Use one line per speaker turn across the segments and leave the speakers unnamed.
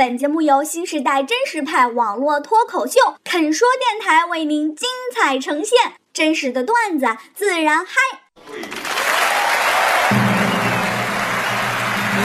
本节目由新时代真实派网络脱口秀肯说电台为您精彩呈现，真实的段子自然嗨。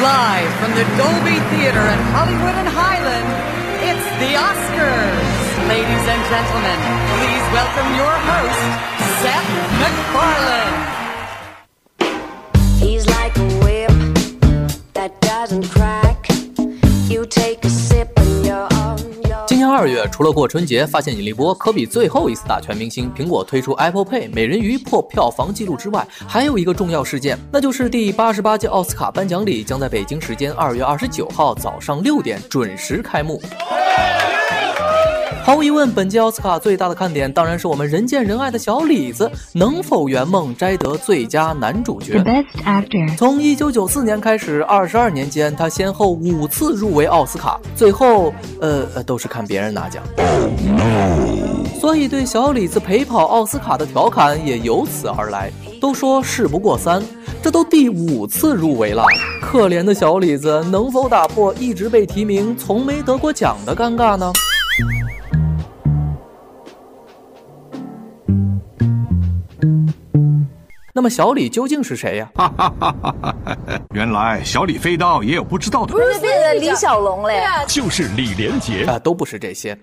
Live from the Dolby Theater in Hollywood and Highland, it's the Oscars. Ladies and gentlemen, please welcome your host, Seth MacFarlane.
He's like a whip that doesn't crack.
今年二月，除了过春节发现引力波科比最后一次打全明星，苹果推出 Apple Pay 美人鱼破票房纪录之外，还有一个重要事件，那就是第八十八届奥斯卡颁奖礼将在北京时间二月二十九号早上六点准时开幕。毫无疑问，本届奥斯卡最大的看点当然是我们人见人爱的小李子能否圆梦摘得最佳男主角。
Best Actor.
从一九九四年开始，二十二年间，他先后五次入围奥斯卡，最后呃呃都是看别人拿奖。所以对小李子陪跑奥斯卡的调侃也由此而来。都说事不过三，这都第五次入围了，可怜的小李子能否打破一直被提名从没得过奖的尴尬呢？那么小李究竟是谁呀、
原来小李飞刀也有不知道的。
不是变成李小龙嘞？
就是李连杰。
啊，都不是这些。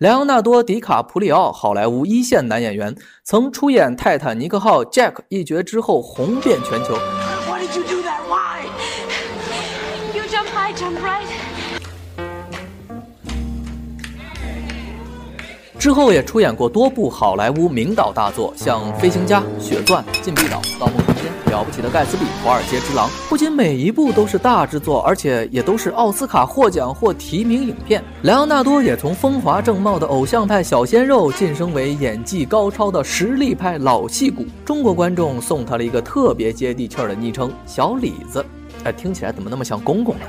莱昂纳多·迪卡普里奥，好莱坞一线男演员，曾出演《泰坦尼克号》Jack 一角之后红遍全球。
You jump high, jump right.
之后也出演过多部好莱坞名导大作，像《飞行家》《血钻》《禁闭岛》《盗梦空间》《了不起的盖茨比》《华尔街之狼》，不仅每一部都是大制作，而且也都是奥斯卡获奖或提名影片。莱昂纳多也从风华正茂的偶像派小鲜肉晋升为演技高超的实力派老戏骨。中国观众送他了一个特别接地气儿的昵称“小李子”，哎，听起来怎么那么像公公呢？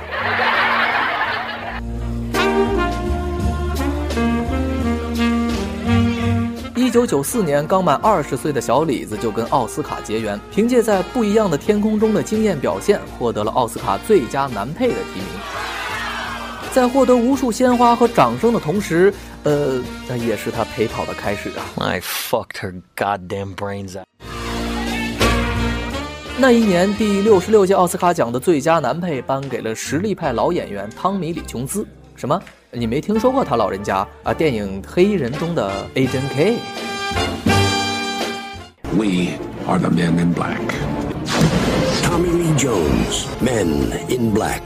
九九四年，刚满二十岁的小李子就跟奥斯卡结缘，凭借在《不一样的天空》中的惊艳表现，获得了奥斯卡最佳男配的提名。在获得无数鲜花和掌声的同时，呃，那也是他陪跑的开始啊。
I fucked her goddamn brains out.
那一年，第六十六届奥斯卡奖的最佳男配颁给了实力派老演员汤米·李·琼斯。什么？你没听说过他老人家啊？电影《黑衣人》中的 Agent K。
We are the men in black.
Tommy Lee Jones, Men in Black.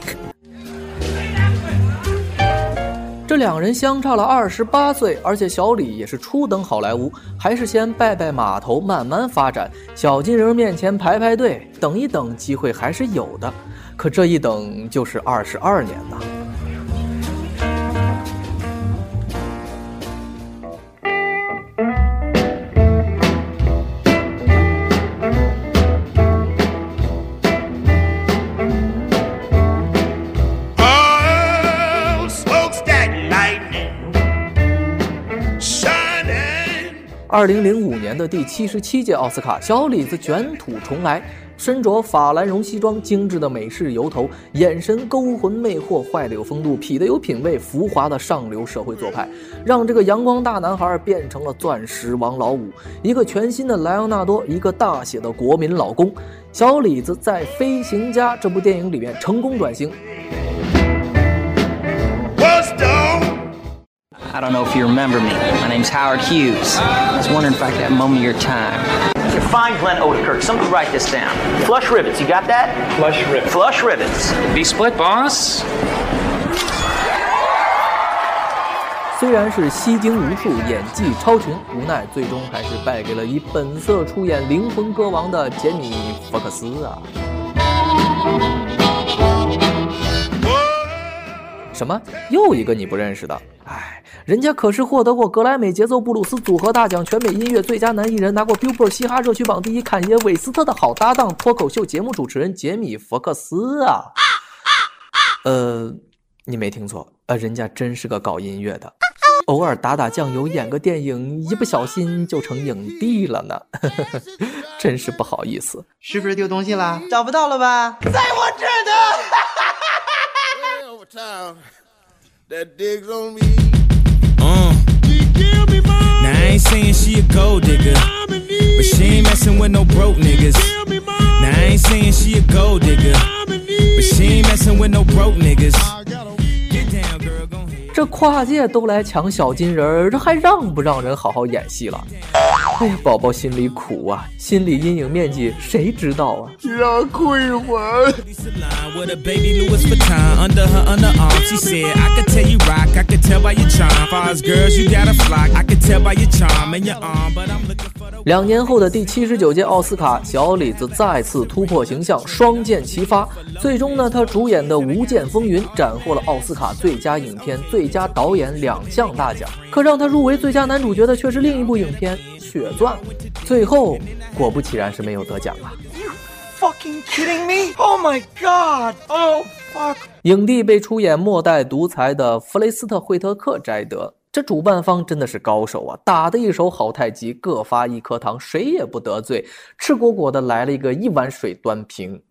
这两人相差了二十八岁，而且小李也是初登好莱坞，还是先拜拜码头，慢慢发展。小金人面前排排队，等一等，机会还是有的。可这一等就是二十二年呐。二零零五年的第七十七届奥斯卡，小李子卷土重来，身着法兰绒西装，精致的美式油头，眼神勾魂魅惑，坏的有风度，痞的有品味，浮华的上流社会做派，让这个阳光大男孩变成了钻石王老五，一个全新的莱昂纳多，一个大写的国民老公。小李子在《飞行家》这部电影里面成功转型，
I don't know if you remember me. My name's Howard Hughes. I was wondering if I could have a moment of your time.
You're fine, Glenn Odekirk. Somebody write this down. Flush rivets. You got that? Flush rivets. Flush rivets.
Be split, boss.
虽然是吸睛无数，演技超群，无奈最终还是败给了以本色出演《灵魂歌王》的杰米·福克斯啊！什么？又一个你不认识的？哎，人家可是获得过格莱美节奏布鲁斯组合大奖、全美音乐最佳男艺人，拿过 Billboard 嘻哈热曲榜第一坎爷·韦斯特的好搭档，脱口秀节目主持人杰米·福克斯啊！呃，你没听错，呃，人家真是个搞音乐的。偶尔打打酱油，演个电影，一不小心就成影帝了呢，真是不好意思。
是不是丢东西了？找不到了吧？
在我这儿呢。
Now I ain't saying she a gold digger, but she ain't messing with no broke niggas. Now I ain't saying she a gold digger, but she ain't messing with no broke niggas. Get down, girl, go ahead.
这跨界都来抢小金人，这还让不让人好好演戏了？哎呀，宝宝心里苦啊，心理阴影面积谁知道啊？
你让我哭一会儿。
两年后的第七十九届奥斯卡，小李子再次突破形象，双剑齐发。最终呢，他主演的《无间风云》斩获了奥斯卡最佳影片、最佳导演两项大奖。可让他入围最佳男主角的却是另一部影片《血钻》，最后果不其然是没有得奖啊！You
fucking kidding me? Oh my god! Oh fuck!
影帝被出演末代独裁的弗雷斯特·惠特克摘得。这主办方真的是高手啊，打的一手好太极，各发一颗糖，谁也不得罪，赤果果的来了一个一碗水端平。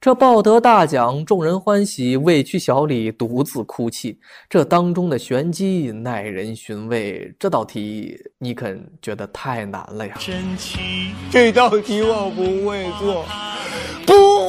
这抱得大奖，众人欢喜，委屈小李独自哭泣。这当中的玄机耐人寻味，这道题你肯觉得太难了呀？
这道题我不会做，不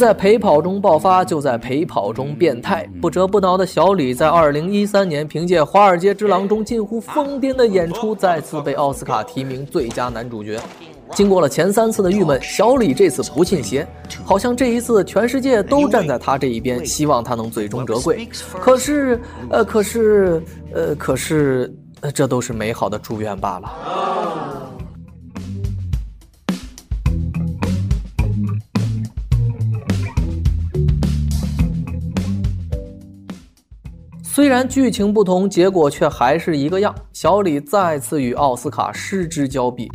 在陪跑中爆发，就在陪跑中变态。不折不挠的小李在2013年凭借《华尔街之狼》中近乎疯癫的演出，再次被奥斯卡提名最佳男主角。经过了前三次的郁闷，小李这次不信邪，好像这一次全世界都站在他这一边，希望他能最终折桂。可是，呃，可是，呃，可是，呃，这都是美好的祝愿罢了。虽然剧情不同，结果却还是一个样。小李再次与奥斯卡失之交臂。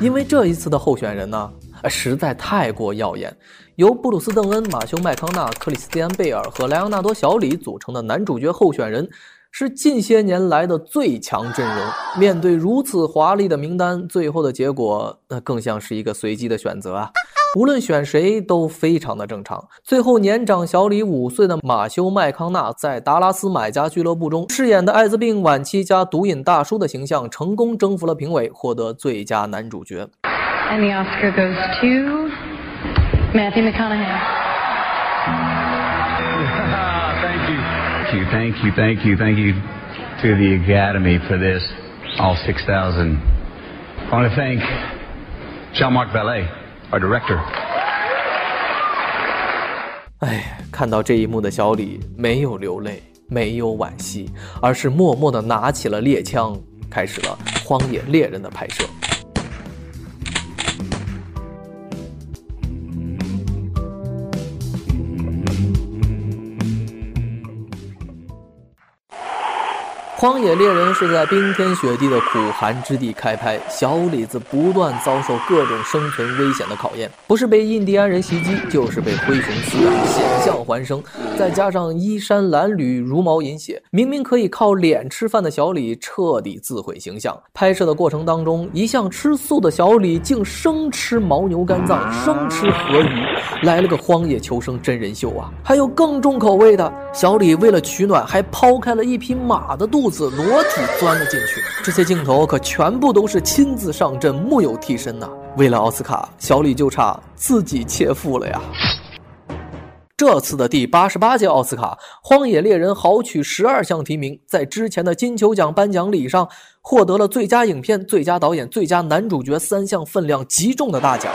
因为这一次的候选人呢，实在太过耀眼。由布鲁斯·邓恩、马修·麦康纳、克里斯蒂安·贝尔和莱昂纳多·小李组成的男主角候选人，是近些年来的最强阵容。面对如此华丽的名单，最后的结果那更像是一个随机的选择啊！无论选谁都非常的正常。最后，年长小李五岁的马修·麦康纳在达拉斯买家俱乐部中饰演的艾滋病晚期加毒瘾大叔的形象，成功征服了评委，获得最佳男主角。
And the Oscar goes to Matthew McConaughey.
Thank you, thank you, thank you, thank you to the Academy for this, all 6,000. I want to thank Jean-Marc Ballet, our director.
哎，看到这一幕的小李没有流泪，没有惋惜，而是默默地拿起了猎枪，开始了《荒野猎人》的拍摄。《 荒野猎人》是在冰天雪地的苦寒之地开拍，小李子不断遭受各种生存危险的考验，不是被印第安人袭击，就是被灰熊撕咬，险象环生。再加上衣衫褴褛、茹毛饮血，明明可以靠脸吃饭的小李彻底自毁形象。拍摄的过程当中，一向吃素的小李竟生吃牦牛肝脏，生吃河鱼，来了个荒野求生真人秀啊！还有更重口味的，小李为了取暖，还抛开了一匹马的肚，裸体钻了进去。这些镜头可全部都是亲自上阵，木有替身呐、为了奥斯卡，小李就差自己切腹了呀！这次的第八十八届奥斯卡，《荒野猎人》豪取十二项提名，在之前的金球奖颁奖礼上获得了最佳影片、最佳导演、最佳男主角三项分量极重的大奖。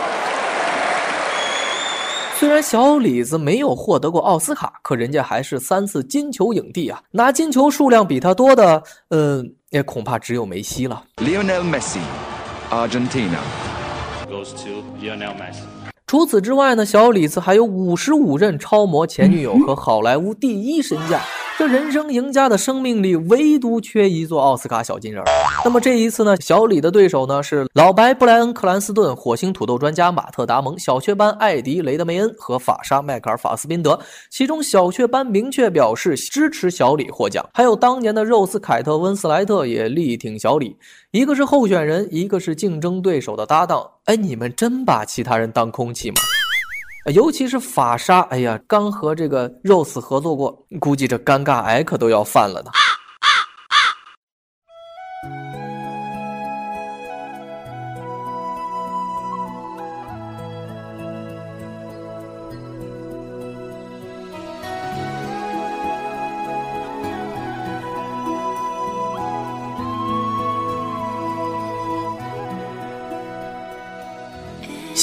虽然小李子没有获得过奥斯卡，可人家还是三次金球影帝啊！拿金球数量比他多的，嗯，也恐怕只有梅西了。
Lionel Messi, Argentina.
Goes to Lionel Messi.
除此之外呢，小李子还有五十五任超模前女友和好莱坞第一身价，这人生赢家的生命里，唯独缺一座奥斯卡小金人。那么这一次呢，小李的对手呢是老白布莱恩·克兰斯顿、火星土豆专家马特·达蒙、小雀斑艾迪·雷德梅恩和法沙·迈克尔·法斯宾德。其中，小雀斑明确表示支持小李获奖，还有当年的肉丝凯特·温斯莱特也力挺小李。一个是候选人，一个是竞争对手的搭档。哎，你们真把其他人当空气吗？尤其是法沙，哎呀，刚和这个 Rose 合作过，估计这尴尬癌可都要犯了呢。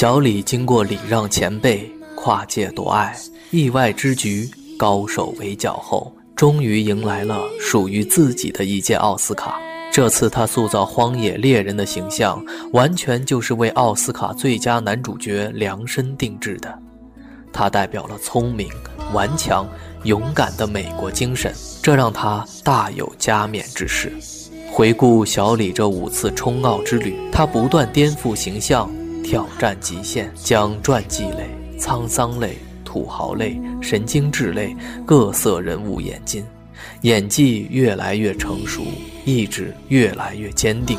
小李经过礼让前辈、跨界夺爱、意外之局、高手围剿后，终于迎来了属于自己的一届奥斯卡。这次他塑造荒野猎人的形象，完全就是为奥斯卡最佳男主角量身定制的。他代表了聪明、顽强、勇敢的美国精神，这让他大有加冕之势。回顾小李这五次冲奥之旅，他不断颠覆形象。挑战极限，将传记类、沧桑类、土豪类、神经质类各色人物演进，演技越来越成熟，意志越来越坚定。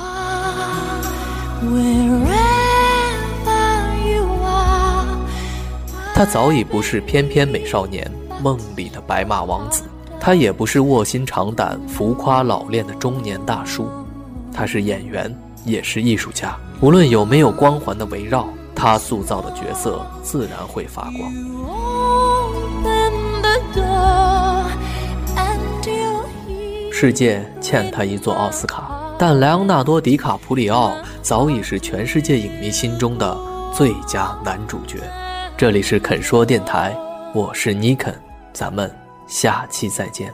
他早已不是翩翩美少年梦里的白马王子，他也不是卧薪尝胆、浮夸老练的中年大叔，他是演员。也是艺术家，无论有没有光环的围绕，他塑造的角色自然会发光。世界欠他一座奥斯卡，但莱昂纳多·迪卡普里奥早已是全世界影迷心中的最佳男主角。这里是肯说电台，我是尼肯，咱们下期再见。